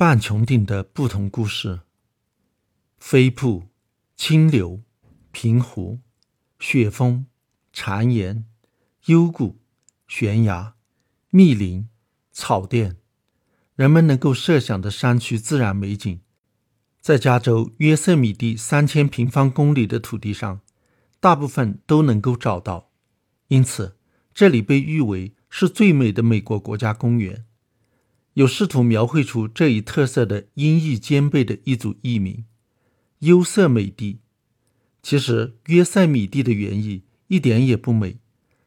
半穹顶的不同故事：飞瀑、清流、平湖、雪峰、谗岩、幽谷、悬崖、密林、草甸，人们能够设想的山区自然美景，在加州约瑟米蒂三千平方公里的土地上，大部分都能够找到。因此，这里被誉为是最美的美国国家公园。有试图描绘出这一特色的音译兼备的一组译名“优色美地”。其实，约塞米蒂的原意一点也不美，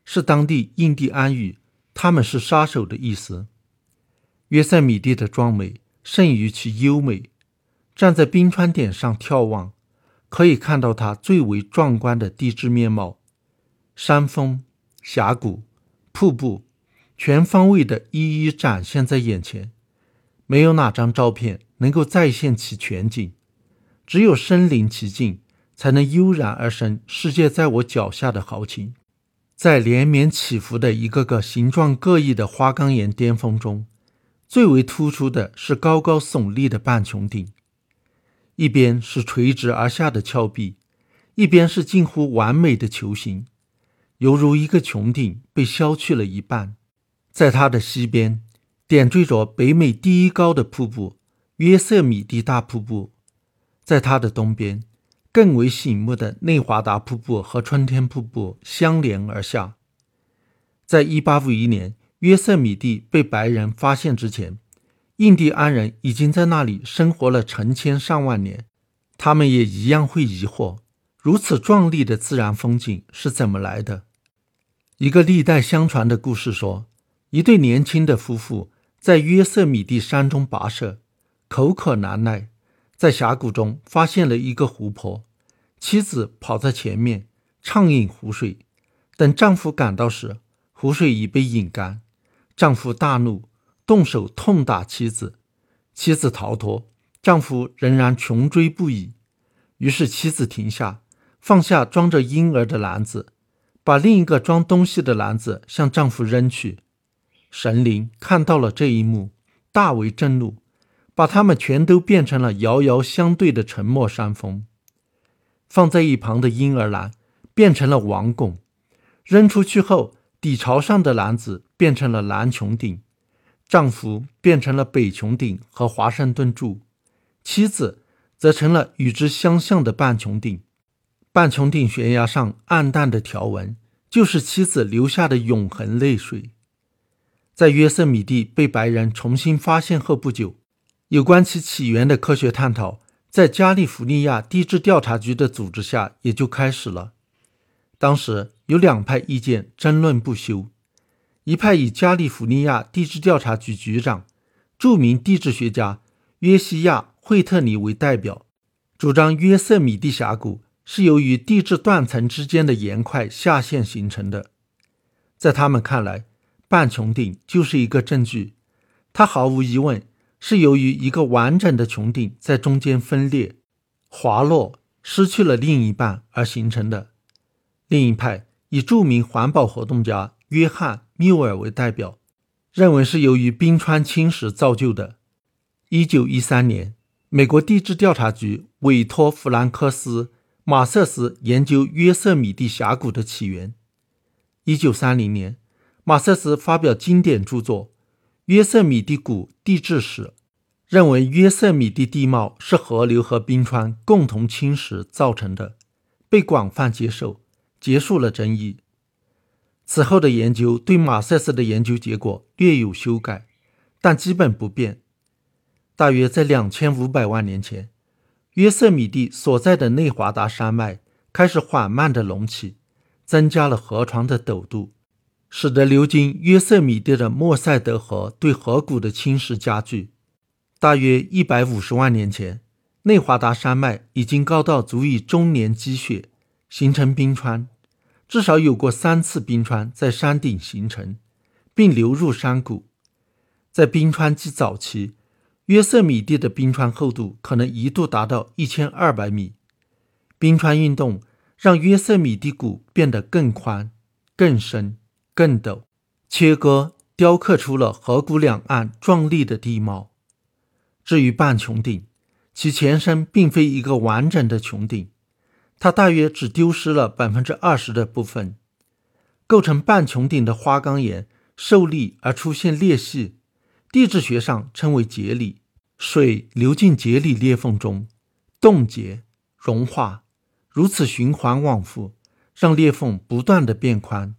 是当地印第安语“他们是杀手”的意思。约塞米蒂的壮美胜于其优美。站在冰川点上眺望，可以看到它最为壮观的地质面貌：山峰。峡谷、瀑布，全方位的一一展现在眼前。没有哪张照片能够再现其全景，只有身临其境，才能悠然而生世界在我脚下的豪情。在连绵起伏的一个个形状各异的花岗岩巅峰中，最为突出的是高高耸立的半穹顶，一边是垂直而下的峭壁，一边是近乎完美的球形。犹如一个穹顶被削去了一半，在它的西边点缀着北美第一高的瀑布——约瑟米蒂大瀑布；在它的东边，更为醒目的内华达瀑布和春天瀑布相连而下。在一八五一年约瑟米蒂被白人发现之前，印第安人已经在那里生活了成千上万年，他们也一样会疑惑：如此壮丽的自然风景是怎么来的？一个历代相传的故事说，一对年轻的夫妇在约瑟米蒂山中跋涉，口渴难耐，在峡谷中发现了一个湖泊。妻子跑在前面畅饮湖水，等丈夫赶到时，湖水已被饮干。丈夫大怒，动手痛打妻子。妻子逃脱，丈夫仍然穷追不已。于是妻子停下，放下装着婴儿的篮子。把另一个装东西的篮子向丈夫扔去，神灵看到了这一幕，大为震怒，把他们全都变成了遥遥相对的沉默山峰。放在一旁的婴儿篮变成了王拱，扔出去后，底朝上的篮子变成了南穹顶，丈夫变成了北穹顶和华盛顿柱，妻子则成了与之相像的半穹顶。半穹顶悬崖上暗淡的条纹，就是妻子流下的永恒泪水。在约瑟米蒂被白人重新发现后不久，有关其起源的科学探讨，在加利福尼亚地质调查局的组织下也就开始了。当时有两派意见争论不休，一派以加利福尼亚地质调查局局长、著名地质学家约西亚·惠特尼为代表，主张约瑟米蒂峡谷。是由于地质断层之间的岩块下陷形成的。在他们看来，半穹顶就是一个证据。它毫无疑问是由于一个完整的穹顶在中间分裂、滑落，失去了另一半而形成的。另一派以著名环保活动家约翰·缪尔为代表，认为是由于冰川侵蚀造就的。一九一三年，美国地质调查局委托弗兰克斯。马瑟斯研究约瑟米蒂峡谷的起源。一九三零年，马瑟斯发表经典著作《约瑟米蒂谷地质史》，认为约瑟米蒂地貌是河流和冰川共同侵蚀造成的，被广泛接受，结束了争议。此后的研究对马瑟斯的研究结果略有修改，但基本不变。大约在两千五百万年前。约瑟米蒂所在的内华达山脉开始缓慢地隆起，增加了河床的陡度，使得流经约瑟米蒂的莫塞德河对河谷的侵蚀加剧。大约一百五十万年前，内华达山脉已经高到足以终年积雪，形成冰川。至少有过三次冰川在山顶形成，并流入山谷。在冰川期早期。约瑟米蒂的冰川厚度可能一度达到一千二百米。冰川运动让约瑟米蒂谷变得更宽、更深、更陡，切割、雕刻出了河谷两岸壮丽的地貌。至于半穹顶，其前身并非一个完整的穹顶，它大约只丢失了百分之二十的部分。构成半穹顶的花岗岩受力而出现裂隙，地质学上称为节理。水流进节理裂缝中，冻结、融化，如此循环往复，让裂缝不断的变宽。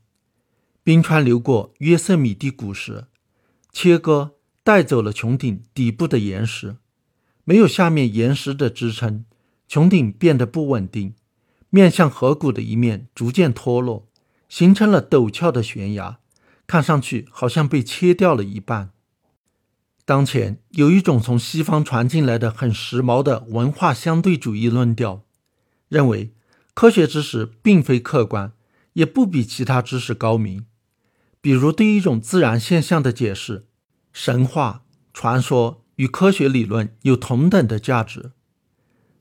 冰川流过约瑟米蒂谷时，切割带走了穹顶底部的岩石，没有下面岩石的支撑，穹顶变得不稳定，面向河谷的一面逐渐脱落，形成了陡峭的悬崖，看上去好像被切掉了一半。当前有一种从西方传进来的很时髦的文化相对主义论调，认为科学知识并非客观，也不比其他知识高明。比如对一种自然现象的解释，神话传说与科学理论有同等的价值。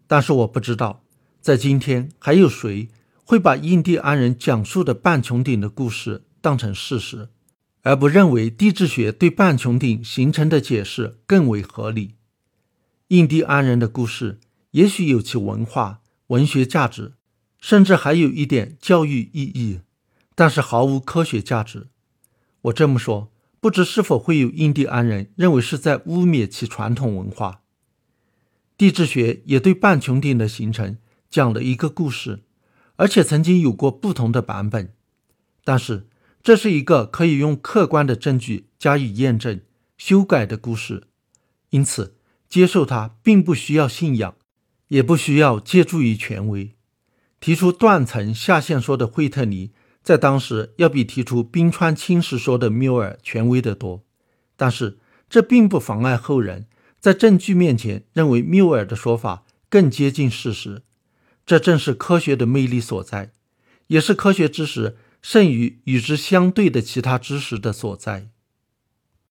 但是我不知道，在今天还有谁会把印第安人讲述的半穹顶的故事当成事实。而不认为地质学对半穹顶形成的解释更为合理。印第安人的故事也许有其文化、文学价值，甚至还有一点教育意义，但是毫无科学价值。我这么说，不知是否会有印第安人认为是在污蔑其传统文化。地质学也对半穹顶的形成讲了一个故事，而且曾经有过不同的版本，但是。这是一个可以用客观的证据加以验证、修改的故事，因此接受它并不需要信仰，也不需要借助于权威。提出断层下陷说的惠特尼，在当时要比提出冰川侵蚀说的缪尔权威得多，但是这并不妨碍后人在证据面前认为缪尔的说法更接近事实。这正是科学的魅力所在，也是科学知识。胜于与之相对的其他知识的所在。